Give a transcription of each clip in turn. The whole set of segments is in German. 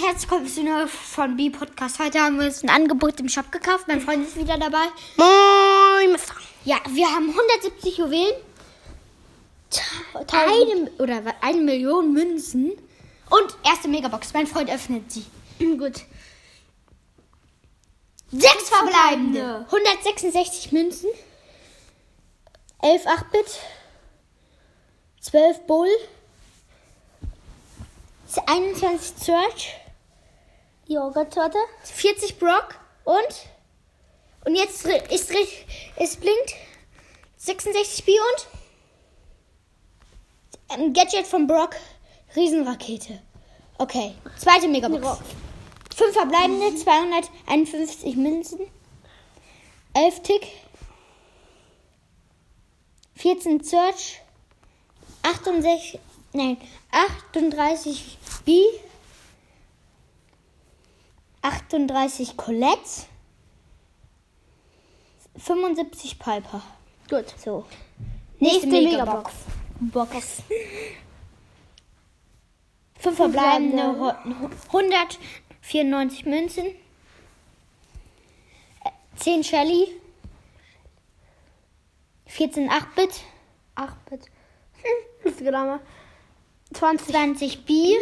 herzlich willkommen zu einer von B-Podcast. Heute haben wir uns ein Angebot im Shop gekauft. Mein Freund ist wieder dabei. Moin, Mister. Ja, wir haben 170 Juwelen. Eine, oder eine Million Münzen. Und erste Megabox. Mein Freund öffnet sie. Gut. Sechs verbleibende. 166 Münzen. 11 8-Bit. 12 Bull. 21 Search. Joghurttorte. 40 Brock. Und? Und jetzt ist es blinkt. 66 B und? Ein Gadget von Brock. Riesenrakete. Okay. Zweite Megabox. Fünf verbleibende, 251 Münzen. 11 Tick. 14 Search. 68, nein, 38 B. 38 Colette. 75 Piper. Gut. So. Nächste Nächste Megabox. Box. Fünf verbleibende, hu- 194 Münzen. Äh, 10 Shelly. 14 8-Bit. 8 Bit. Hm, ist genau mal. 20. 20 B.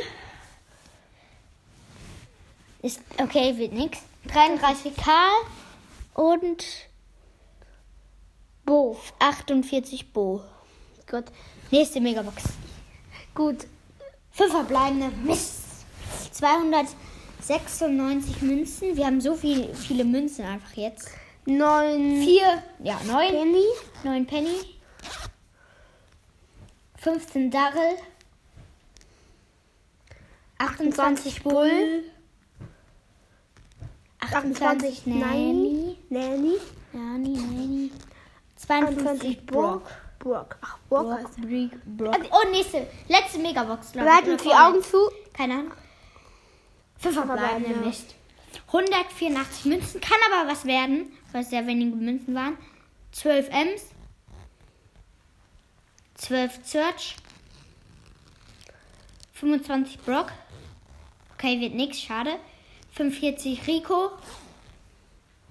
Ist okay, wird nix. 33 Karl und Bo. 48 Bo. Gut. Nächste Megabox. Gut. Fünf verbleibende. Mist. 296 Münzen. Wir haben so viel, viele Münzen einfach jetzt. 9. Vier, ja, neun. Penny. Neun Penny. 15 Darrell. 28 Bull. 28 Nanny. Nanny. Nanny, Nanny. 22 52 Brock. Brock. Ach, Brock. Brock, Brock. Oh, nächste. Letzte Megabox, glaube Wir ich. halten Oder die. Augen zu. Keine Ahnung. Fünf verbleibende verbleibende. Mist. 184 Münzen. Kann aber was werden, weil es sehr wenige Münzen waren. 12 Ms. 12 Search. 25 Brock. Okay, wird nix, schade. 45 Rico.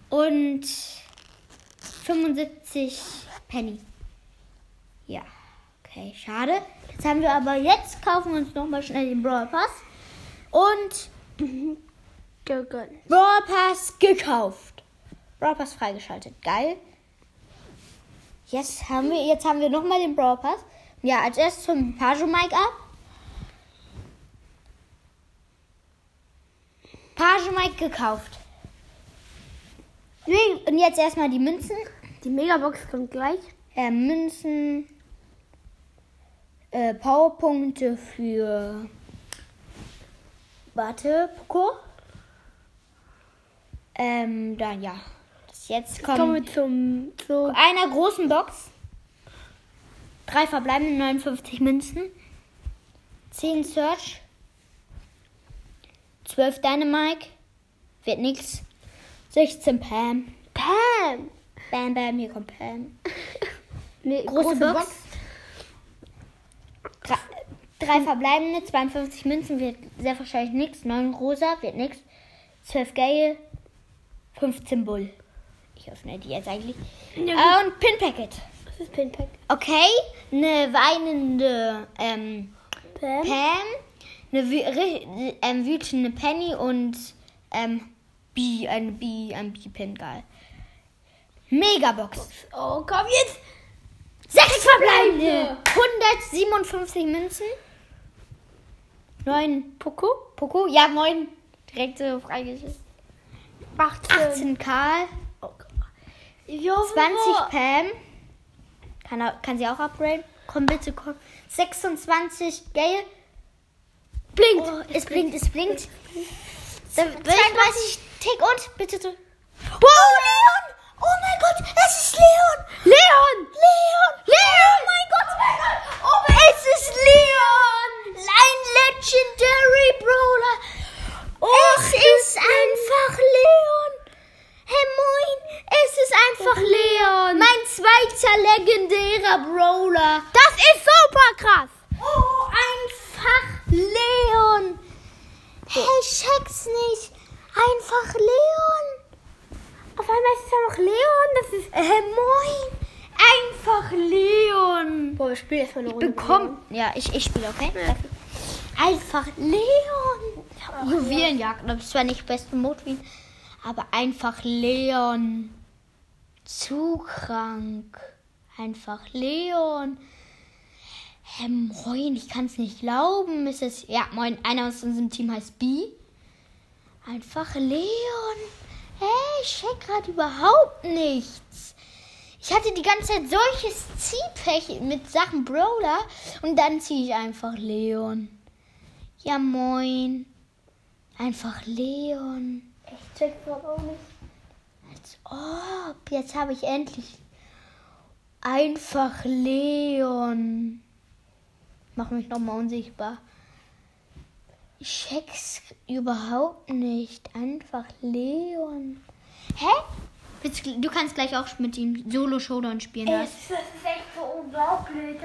Und 75 Penny. Ja, okay, schade. Jetzt haben wir aber jetzt, kaufen wir uns nochmal schnell den Brawl Pass. Und Gegönnt. Brawl Pass gekauft. Brawl Pass freigeschaltet. Geil. Jetzt haben wir, jetzt haben wir nochmal den Brawl Pass. Ja, als erstes zum Page Mike ab. Page Mike gekauft. Und jetzt erstmal die Münzen. die Megabox kommt gleich. Äh, Münzen. Äh, Powerpunkte für. Warte, Poco. Ähm, dann ja. Das jetzt kommt. Kommen wir zum. Zu einer großen Box. Drei verbleibende 59 Münzen. 10 Search. 12 Dynamike. Wird nix. 16 Pam. Pam. Bam, bam, hier kommt Pam. Nee, Große, Box. Drei, drei verbleibende, 52 Münzen wird sehr wahrscheinlich nix. 9 rosa wird nix. 12 Gale. 15 Bull. Ich öffne die jetzt eigentlich. Ja, Äh, und Pin Packet. Das ist Pinpack. Okay, eine weinende ähm, Pam. Pam, eine ähm, wütende Penny und ähm, B, eine B, ein B-Pin, geil. Megabox. Oh, komm jetzt. Sechs verbleibende. 157 Münzen. Neun Poco. Poco, ja, neun. Direkt so freigeschaltet. 18. 18 Karl. Oh, Gott. Jo, 20 Pam. Kann, kann sie auch upgraden? Komm bitte, komm. 26 Gale. Blinkt. Oh, es blinkt, es blinkt. 32 Tick und bitte so. Oh, Leon! Oh mein Gott, es ist Leon! Leon. Leon! Leon! Oh mein Gott! Oh mein es ist Leon! Ein Legendary Brawler! es ist einfach Leon! Hey moin! Es ist einfach Leon! Mein zweiter legendärer Brawler! Das ist super krass. Oh, einfach Leon! Hey, ich check's nicht. Einfach Leon. Auf einmal ist es einfach Leon. Das ist. Äh, moin. Einfach Leon. Boah, wir spielen erstmal eine Runde. Bekommen. Ja, ich, ich spiele, okay? Einfach Leon. Juwelenjagd. Das ist zwar nicht beste Mode wie, aber einfach Leon. Zu krank. Einfach Leon. Hä, moin, ich kann es nicht glauben. Ist es. Ja, moin, einer aus unserem Team heißt B. Einfach Leon. Hey, ich check gerade überhaupt nichts. Ich hatte die ganze Zeit solches Ziehpech mit Sachen Brawler und dann ziehe ich einfach Leon. Ja, moin. Einfach Leon. Ich check grad auch nicht. Als ob. Jetzt habe ich endlich. Einfach Leon. Mach mich nochmal unsichtbar. Ich check's überhaupt nicht. Einfach Leon. Hä? Du kannst gleich auch mit ihm Solo-Showdown spielen. Ey, Das ist, das ist echt so unglaublich.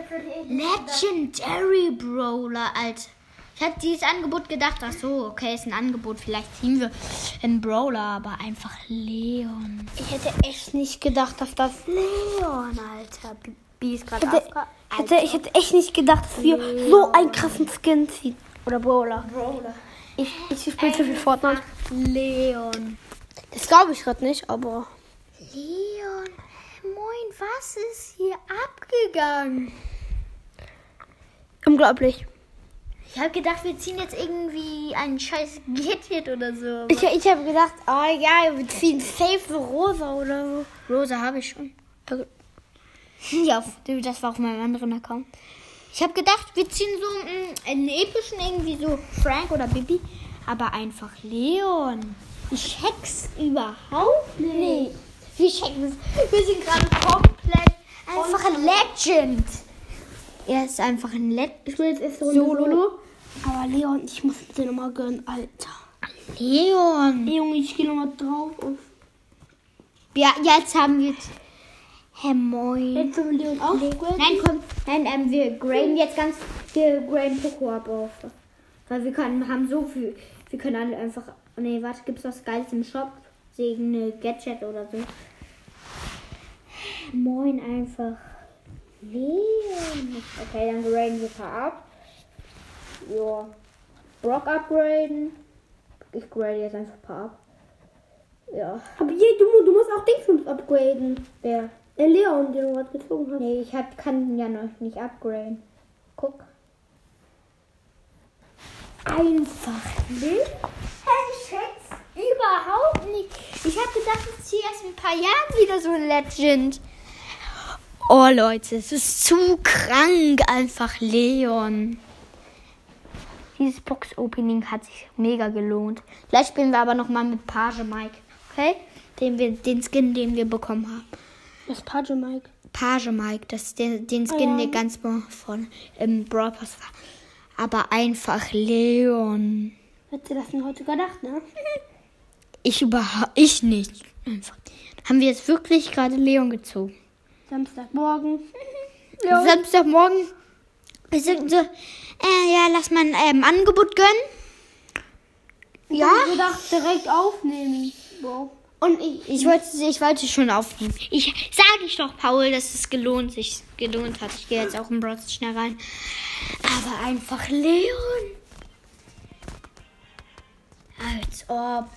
Legendary Brawler, Alter. Ich hatte dieses Angebot gedacht, ach so, okay, ist ein Angebot, vielleicht ziehen wir einen Brawler, aber einfach Leon. Ich hätte echt nicht gedacht, dass das. Leon, Alter. B- ist gerade Ich hätte, ich hätte, echt nicht gedacht, dass wir so einen krassen Skin ziehen. Oder Brawler. Brawler. Ich, ich spiele zu viel Fortnite. Leon. Das glaube ich gerade nicht, aber. Leon, moin, was ist hier abgegangen? Unglaublich. Ich habe gedacht, wir ziehen jetzt irgendwie ein scheiß Gadget oder so. Ich, ich habe gedacht, oh ja, wir ziehen safe so rosa oder so. Rosa habe ich schon. Ja, das war auf meinem anderen Account. Ich habe gedacht, wir ziehen so mm, einen epischen, irgendwie so Frank oder Bibi. Aber einfach Leon. Ich check's überhaupt nicht. Wir checken es. Wir sind gerade komplett einfach ein Legend. Er ist einfach ein Legend. Ich will jetzt erst so Solo. Aber Leon, ich muss dir nochmal gönnen, Alter. Leon. Ey, Junge, ich gehe nochmal drauf. Und Ja, jetzt haben wir. Hä, moin. jetzt sollen wir Leon auch Nein, komm, nein, ähm, wir graden jetzt ganz, wir graden Poco ab auf. Weil wir können, haben so viel, wir können alle einfach, nee, warte, gibt's was Geiles im Shop? Irgendeine Gadget oder so. Moin einfach. Leon. Okay, dann graden wir ein paar ab. Ja. Brock upgraden. Ich grade jetzt einfach ein paar ab. Ja. Aber je, du, du musst auch Dingsbums upgraden. Wer? Der Leon, den du gerade gezogen hast. Nee, ich hab, kann ihn ja noch nicht upgraden. Guck. Einfach nicht. Hey, Schatz, überhaupt nicht. Ich hab gedacht, ich ziehe erst in ein paar Jahren wieder so ein Legend. Oh, Leute, es ist zu krank. Einfach Leon. Dieses Box-Opening hat sich mega gelohnt. Gleich spielen wir aber nochmal mit Page Mike. Okay? Den, wir, den Skin, den wir bekommen haben. Das ist Page Mike. Page Mike, das ist der, den Skin, ja. der ganz von im Brawl Pass war. Aber einfach Leon. Hättest du das denn heute gedacht, ne? Ich überhaupt, ich nicht. Haben wir jetzt wirklich gerade Leon gezogen? Samstagmorgen. Samstagmorgen. Wir sind so, äh, ja, lass mal ein ähm, Angebot gönnen. Ja, Ich gedacht, direkt aufnehmen. Wow. Und ich, ich wollte, ich wollte schon aufnehmen. Ich sage ich doch, Paul, dass es gelohnt sich gelohnt hat. Ich gehe jetzt auch im Stars schnell rein. Aber einfach Leon. Als ob.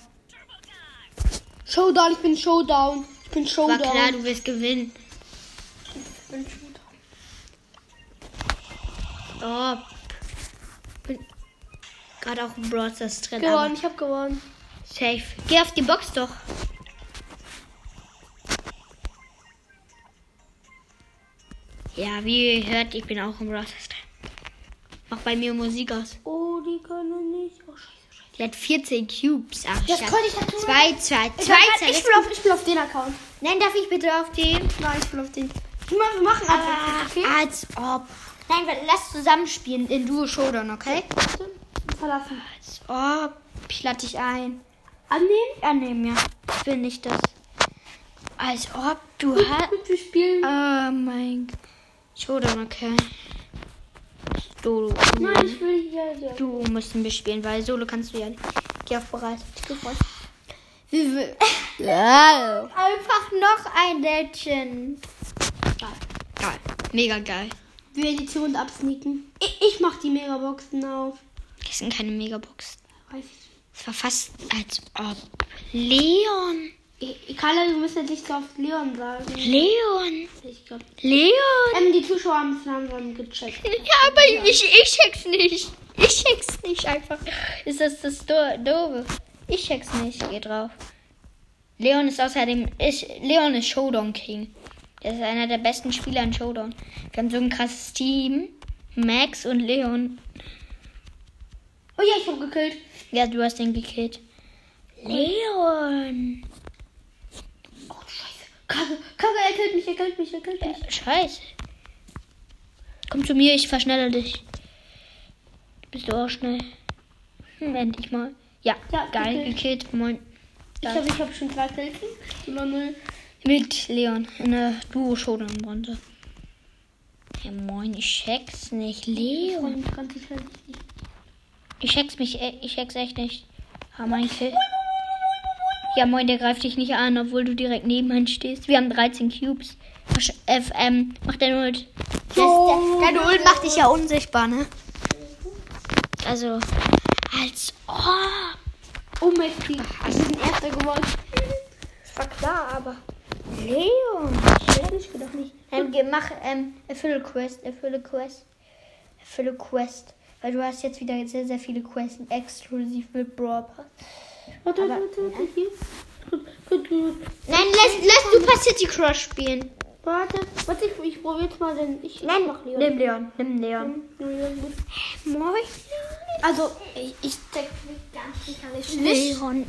Showdown, ich bin Showdown. Ich bin War Showdown. klar, du wirst gewinnen. Ich bin Showdown. Ob. Bin gerade auch im Stars drin. Gewonnen, ich hab gewonnen. Safe. Geh auf die Box doch. Ja, wie ihr hört, ich bin auch im Stars drin. Mach bei mir Musik aus. Oh, die können nicht. Oh, scheiße. Die hat 14 Cubes. Ach, Das könnte ich dazu Zwei, zwei, Ich, zwei, zwei. ich, spiel auf, ich spiel auf den Account. Nein, darf ich bitte auf den? Nein, ich spiel auf den. Wir machen einfach, okay? Als ob. Nein, lass zusammenspielen in Duo Showdown, okay? Verlassen. Als ob. Ich lade dich ein. Annehmen? Annehmen, ja. Ich will nicht das. Als ob du hast. Gut, wir spielen. Oh mein Gott. Showdown, okay. Du, du, Nein, ich will hier so. du musst ein bisschen spielen, weil Solo kannst du ja nicht. Geh auf bereit. Wie will. Ja. Einfach noch ein Legend. Geil. Mega geil. Wir Edition absneaken. Ich, ich mach die Megaboxen auf. Das sind keine Megabox. Weiß ich. Es war fast als ob. Leon. Ich, Carla, du musst jetzt nicht so oft Leon sagen. Leon. Ich glaube. Leon. Ähm, die Zuschauer haben es langsam gecheckt. Ja, aber ich, ich check's nicht. Ich check's nicht einfach. Ist das das Do Doofe? Ich check's nicht. Geh drauf. Leon ist außerdem. Ist, Leon ist Showdown King. Der ist einer der besten Spieler in Showdown. Wir haben so ein krasses Team. Max und Leon. Oh ja, ich hab gekillt. Ja, du hast den gekillt. Leon. Kacke, Kacke, er killt mich, er killt mich, er killt mich. Scheiße. Komm zu mir, ich verschnelle dich. Bist du auch schnell? Hm, endlich mal. Ja, Ja, geil, gekillt. gekillt. Moin. Ich glaube, ich habe schon zwei Kills. Oder null. Mit Leon in der duo showdown runde Ja, moin, ich check's nicht. Leon. Ich check's mich, e- ich check's echt nicht. Ah, mein Kill. Ja, moin, der greift dich nicht an, obwohl du direkt neben ihm stehst. Wir haben 13 Cubes. Wasch- F, ähm, mach deine Ult. So. Deine Ult macht dich ja unsichtbar, ne? Also, als ob. Oh, Messi. Wir sind Erster geworden. Das war klar, aber. Leon. Ich will doch nicht. Ähm, mach, ähm, erfülle Quest, erfülle Quest. Erfülle Quest. Weil du hast jetzt wieder sehr, sehr viele Quests exklusiv mit Brawl Pass. Warte, Aber- warte, warte, hier. Gut, gut, gut. Nein, lass, lass Super City Crush spielen. Warte, warte, ich, ich probiere jetzt mal den. Ich Nein, mach Leon. nimm Leon, nimm Leon. Moin. Also, ich, ich check nicht ganz sicherlich nicht. Leon.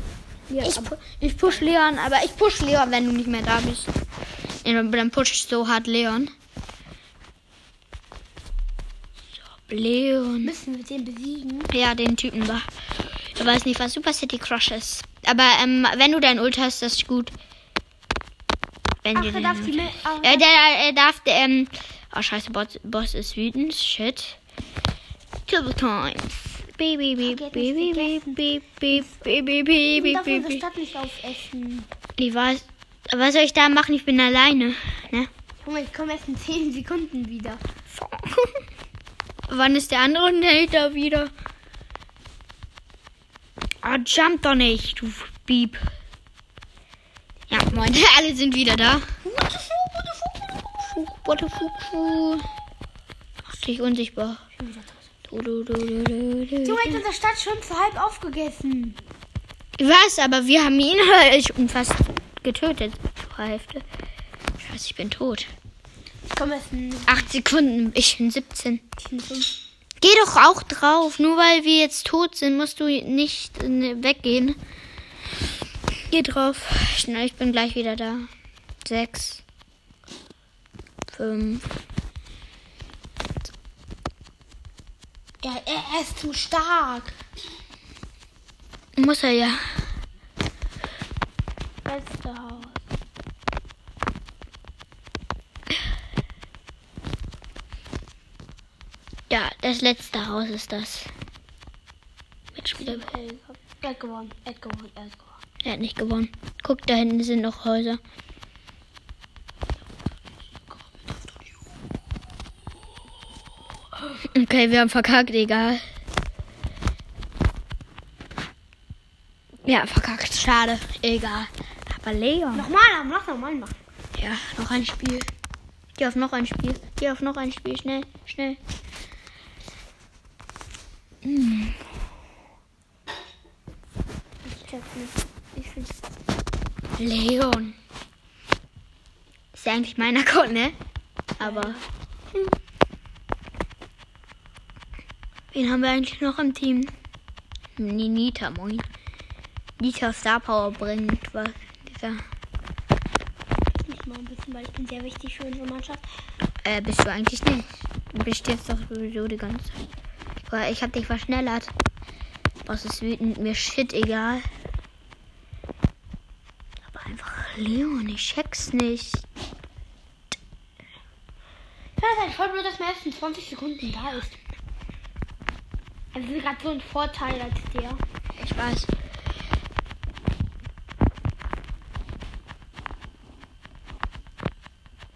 Ja, Ich, ich push Leon, aber ich push Leon, wenn du nicht mehr da bist. Ja, Dann dann push ich so hart Leon. So, Leon. müssen wir den besiegen. Ja, den Typen da. Ich weiß nicht, was Super City Crush ist. Aber ähm, wenn du dein Ult hast, das ist gut. Wenn Ach, er dein darf die ah, Äh, der, er darf, der, ähm, oh scheiße, Boss, Boss ist wütend. Shit. Kill time. Baby, baby, baby, baby, baby, baby, baby, baby. Stadt nicht aufessen. Ich weiß, was soll ich da machen? Ich bin alleine, ne? Mal, ich komme erst in 10 Sekunden wieder. Wann ist der andere Hater wieder? Ah, jump doch nicht, du Bieb. Ja, moin, alle sind wieder da. What the fuck? Mach dich unsichtbar. Du, du, du. Junge, hat unsere Stadt schon zu halb aufgegessen. Ich weiß, aber wir haben ihn halt fast getötet zur Hälfte. Scheiße, ich bin tot. Ich komme erst in Acht Sekunden, ich bin 17. 5. Geh doch auch drauf. Nur weil wir jetzt tot sind, musst du nicht äh, weggehen. Geh drauf. Schnell, ich bin gleich wieder da. Sechs. Fünf. Er, er, ist zu stark. Muss er ja. Beste Haus. Ja, das letzte Haus ist das. Mitspieler. Er hat gewonnen. Er hat gewonnen. Er hat gewonnen. Er hat nicht gewonnen. Guck, da hinten sind noch Häuser. Okay, wir haben verkackt, egal. Ja, verkackt, schade, egal. Aber Leon. Nochmal, noch nochmal machen. Ja, noch ein Spiel. Geh auf noch ein Spiel. Geh auf noch ein Spiel. Schnell, schnell. Ich check's nicht. Ich find's. Leon. Ist ja eigentlich mein Account, ne? Aber. Hm. Wen haben wir eigentlich noch im Team? Nee, Nita, moin. Nita Star Power bringt was. Dieser. Nicht mal ein bisschen, weil ich bin sehr wichtig für unsere Mannschaft. Äh, bist du eigentlich nicht. Du bist jetzt doch sowieso die ganze Zeit. Weil ich hab dich verschnellert. Was ist wütend? Mir shit egal. Aber einfach Leon, ich check's nicht. Ist halt voll blöd, dass man erst in 20 Sekunden da ist. Wir sind gerade so ein Vorteil als der. Ich weiß.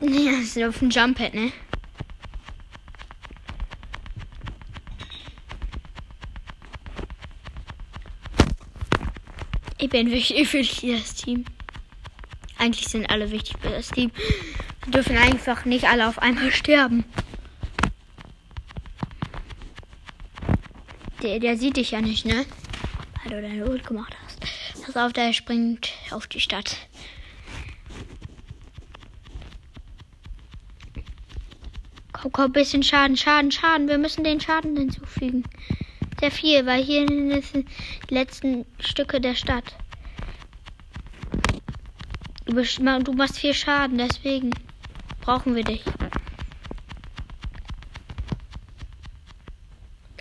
Ja, das ist auf dem Jump-Pad, ne? Ich bin wichtig für das Team. Eigentlich sind alle wichtig für das Team. Wir dürfen einfach nicht alle auf einmal sterben. Der, der sieht dich ja nicht, ne? Weil du deine Ult gemacht hast. Pass auf, der springt auf die Stadt. Komm, komm, bisschen Schaden, Schaden, Schaden. Wir müssen den Schaden hinzufügen. Sehr viel, weil hier sind die letzten Stücke der Stadt. Du, machst viel Schaden, deswegen brauchen wir dich.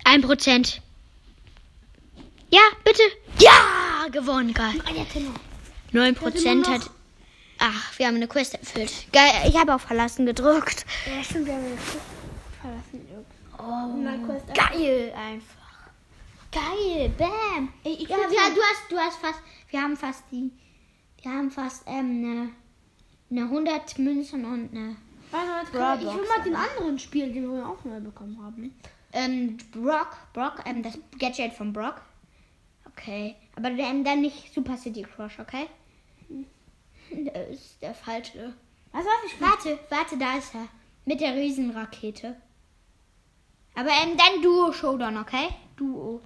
Ein Prozent. Ja, bitte. Ja, gewonnen, geil. Jetzt noch. 9 immer Prozent hat. Ach, wir haben eine Quest erfüllt. Geil, ich habe auf Verlassen gedrückt. Ja, stimmt, wir haben den Schiff verlassen. Oh, Quest geil einfach. Geil, bam. Ich, ich Ja, ja, du hast, du hast fast, wir haben fast die, wir haben fast ähm, eine, eine 100 Münzen und eine Warte, warte, ich will mal den anderen spielen, den wir auch neu bekommen haben. ähm, Brock, Brock, ähm, das Gadget von Brock. Okay, aber ähm, dann nicht Super City Crush, okay? Das ist der falsche. Was weiß ich? Warte, warte, da ist er. Mit der Riesenrakete. Aber ähm, dann Duo Showdown, okay? Duo.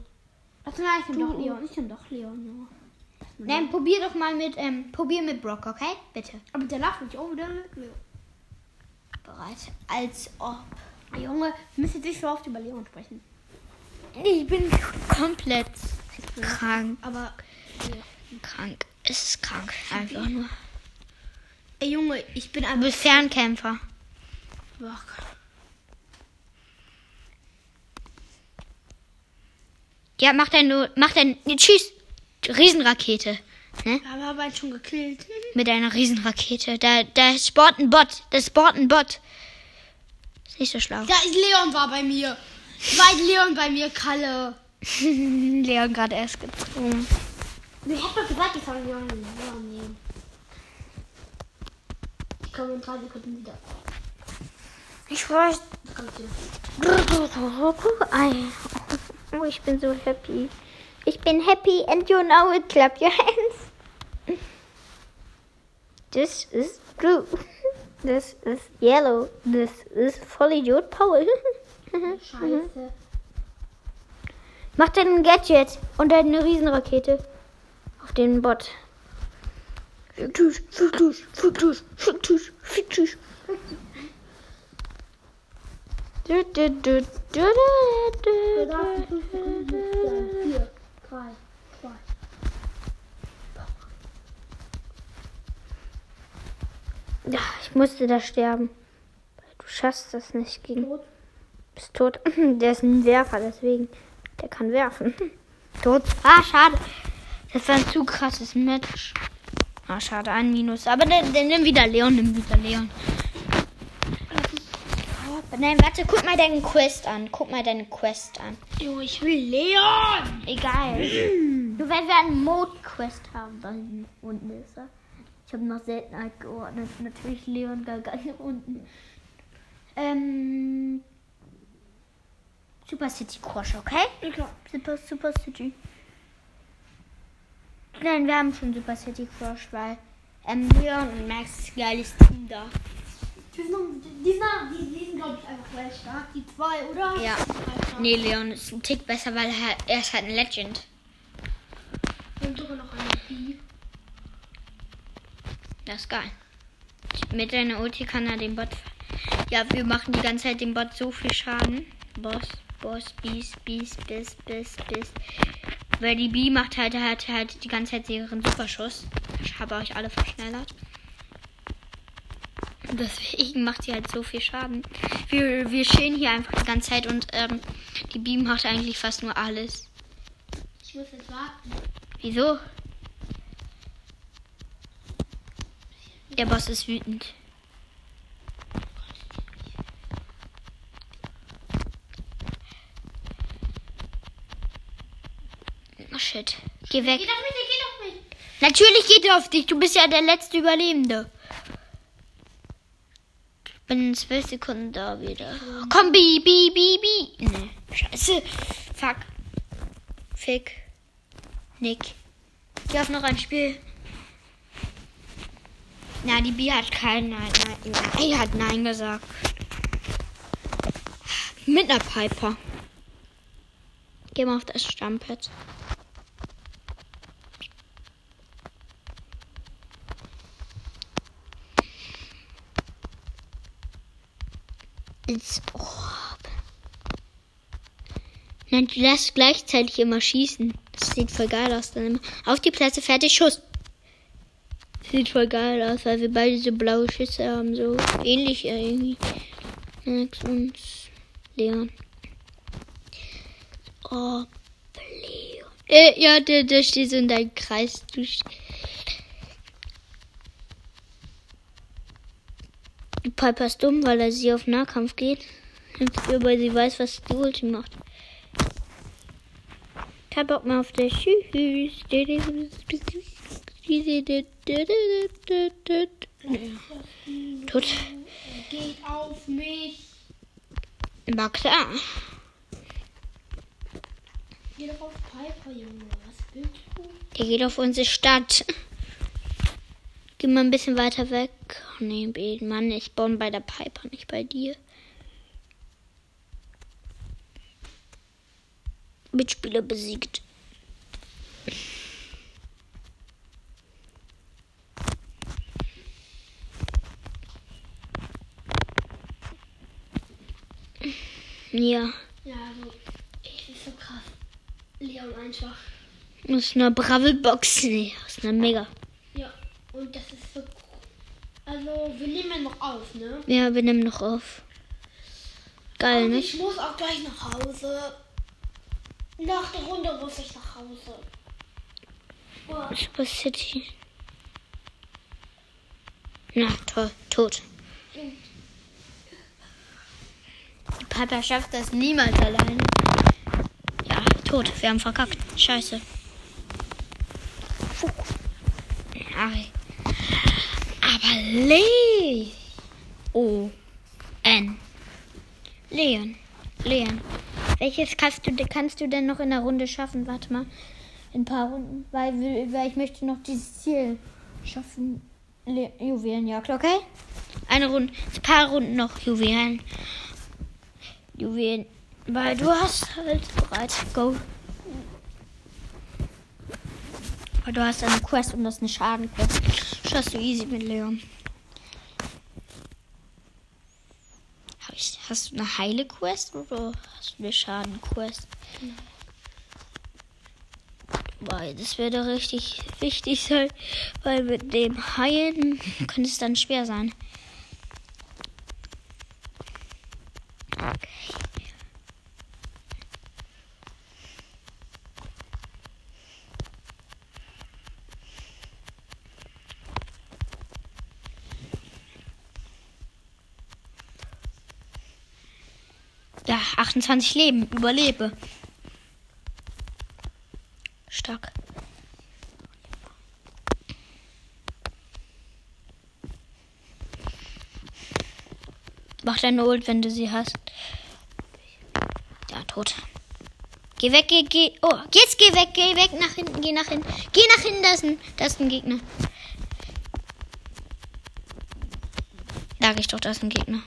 Warte mal, ich Du- doch Leon. Ich nehm doch Leon, ja. Nein, probier doch mal mit, ähm, probier mit Brock, okay? Bitte. Aber der lacht mich auch wieder mit Leon. Bereit. Als ob. Ah, Junge, müssen jetzt nicht so oft über Leon sprechen. Ich bin komplett krank. Aber, Krank. Es ist krank. Einfach nur. ey Junge, ich bin Du einfach bist Fernkämpfer. schwach. Ja, mach dein nur, mach dein, nee, tschüss. Riesenrakete. Ne? Wir haben aber einen schon gekillt. Mit einer Riesenrakete. Da, da sport ein Bot. Das sport ein Bot. Ist nicht so schlau. Ja, Leon war bei mir. War Leon bei mir, Kalle. Leon gerade erst gezogen. Ich hab doch gesagt, ich soll Leon Leon nehmen. Ich komme in drei Sekunden wieder. Ich weiß. Ich komme wieder. Ei. Oh, ich bin so happy. Ich bin happy and you know it. Clap your hands. This is blue. This is yellow. This is Vollidiot Paul. Scheiße. Mach dein Gadget und deine Riesenrakete auf den Bot. Fiktus, Fiktus, Fiktus, Fiktus, Fiktus. Du, du, du, du, du, du. Vier, drei, zwei. Ja, ich musste da sterben. Du schaffst das nicht gegen. Tot. Bist tot. Der ist ein Werfer, deswegen. Der kann werfen. Tot. Ah, schade. Das war ein zu krasses Match. Ah, schade, ein Minus. Aber dann, dann nimm wieder Leon, nimm wieder Leon. Nein, warte, guck mal deine Quest an. Guck mal deine Quest an. Junge, ich will Leon. Egal. Nur wenn wir einen Mode-Quest haben, dann unten ist er. Ich habe noch Seltenheit geordnet. Natürlich Leon gar gar nicht unten. Ähm. Super City Crush, okay? Ja. Super, Super City. Nein, wir haben schon Super City Crush, weil ähm, Leon und Max ist ein geiles Team da. Die sind, die sind, die, die sind glaube ich, einfach gleich stark. Die zwei, oder? Ja. Stark. Nee, Leon ist ein Tick besser, weil er, er ist halt ein Legend. Und sogar noch eine B. Das ist geil. Mit deiner Ulti kann er den Bot. Ja, wir machen die ganze Zeit dem Bot so viel Schaden. Boss, Boss, Bies, Bies, Biss, Biss, Biss. Weil die B macht halt, halt, halt die ganze Zeit ihren Superschuss. Ich habe euch alle verschnellert. Deswegen macht sie halt so viel Schaden. Wir, wir stehen hier einfach die ganze Zeit und ähm, die B macht eigentlich fast nur alles. Ich muss jetzt warten. Wieso? Der Boss ist wütend. shit. Geh weg. Auf mich, der geht auf mich. Natürlich geht er auf dich. Du bist ja der letzte Überlebende. Ich bin in zwölf Sekunden da wieder. Komm, bi, bi, bi, bi. Nee. Scheiße. Fuck. Fick. Nick. Ich hab noch ein Spiel. Na, die Bi hat kein Nein, Nein. Nein, hat Nein gesagt. Mit einer Piper. Geh mal auf das Stammpad. Ins Orb. Nein, du darfst gleichzeitig immer schießen. Das sieht voll geil aus. Dann immer auf die Plätze, fertig, Schuss. Sieht voll geil aus, weil wir beide so blaue Schüsse haben. So ähnlich irgendwie. Max und Leon. Oh, Leon. Äh, ja, der, der steht so in deinem Kreis. Du Piper ist dumm, weil er sie auf Nahkampf geht. Aber sie weiß, was die Ulti macht. Kein Bock mehr auf der Tschüss. Tot. Geht auf mich. War klar. Geh doch auf Piper, Junge. Was willst du? Der geht auf unsere Stadt. Geh mal ein bisschen weiter weg. Nee, B- Mann, ich baue bei der Piper, nicht bei dir. Mitspieler besiegt. Ja, Ja, also, ich ist so krass. Leon einfach. aus einer Bravel-Box. Nee, aus einer Mega. Ja, und das ist so. Also, wir nehmen noch auf, ne? Ja, wir nehmen noch auf. Geil, Und ne? ich muss auch gleich nach Hause. Nach der Runde muss ich nach Hause. Boah. Super City. Na, toll, tot. Die Piper schafft das niemals alleine. Ja, tot. Wir haben verkackt. Scheiße. Puh. Ai. Aber Le. O. N. Leon. Leon. Welches kannst du, kannst du denn noch in der Runde schaffen? Warte mal. In ein paar Runden. Weil, weil ich möchte noch dieses Ziel schaffen. Le Juwelenjagd, okay? Eine Runde. Ein paar Runden noch. Juwelen. Juwelen. Weil du hast halt bereit. Go. Aber du hast eine Quest und das ist eine Schadenquest. Schaffst du easy mit Leon. Ich, hast du eine heile Quest oder hast du eine Schadenquest? Weil das würde richtig wichtig sein, weil mit dem Heilen könnte es dann schwer sein. Ja, 28 Leben, überlebe. Stark. Mach deine Ult, wenn du sie hast. Ja, tot. Geh weg, geh, geh. Oh, jetzt geh weg, geh weg, nach hinten, geh nach hinten. Geh nach hinten, da ist ein, da ist ein Gegner. Sag ich doch, da ist ein Gegner.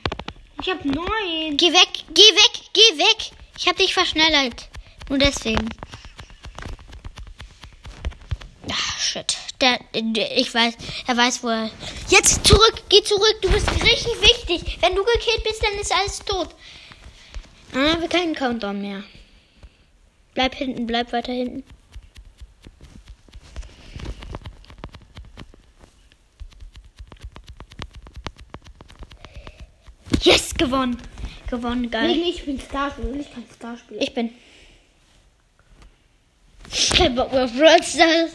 Ich hab neun. Geh weg, geh weg, geh weg. Ich hab dich verschnellert. Nur deswegen. Ach, shit. Der, der, ich weiß, er weiß, wo er. Jetzt zurück, geh zurück. Du bist richtig wichtig. Wenn du gekillt bist, dann ist alles tot. Ah, wir keinen Countdown mehr. Bleib hinten, bleib weiter hinten. Gewonnen. Gewonnen, geil. Nee, nee, ich bin Starspieler. Ich kann Starspieler. Ich bin. Kein Bock mehr auf Brawl Stars.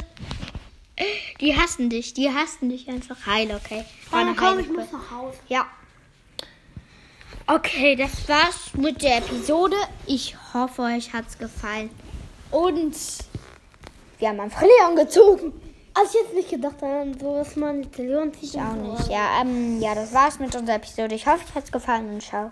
Die hassen dich, die hassen dich einfach. Heil, okay. War Oh, eine komm, ich muss nach Hause. Ja. Okay, das war's mit der Episode. Ich hoffe, euch hat's gefallen. Und Wir haben einfach Leon gezogen. Als ich jetzt nicht gedacht an so, dass man Leon zieht. Ich auch nicht. Ja, ähm, ja, das war's mit unserer Episode. Ich hoffe, es hat's gefallen und ciao.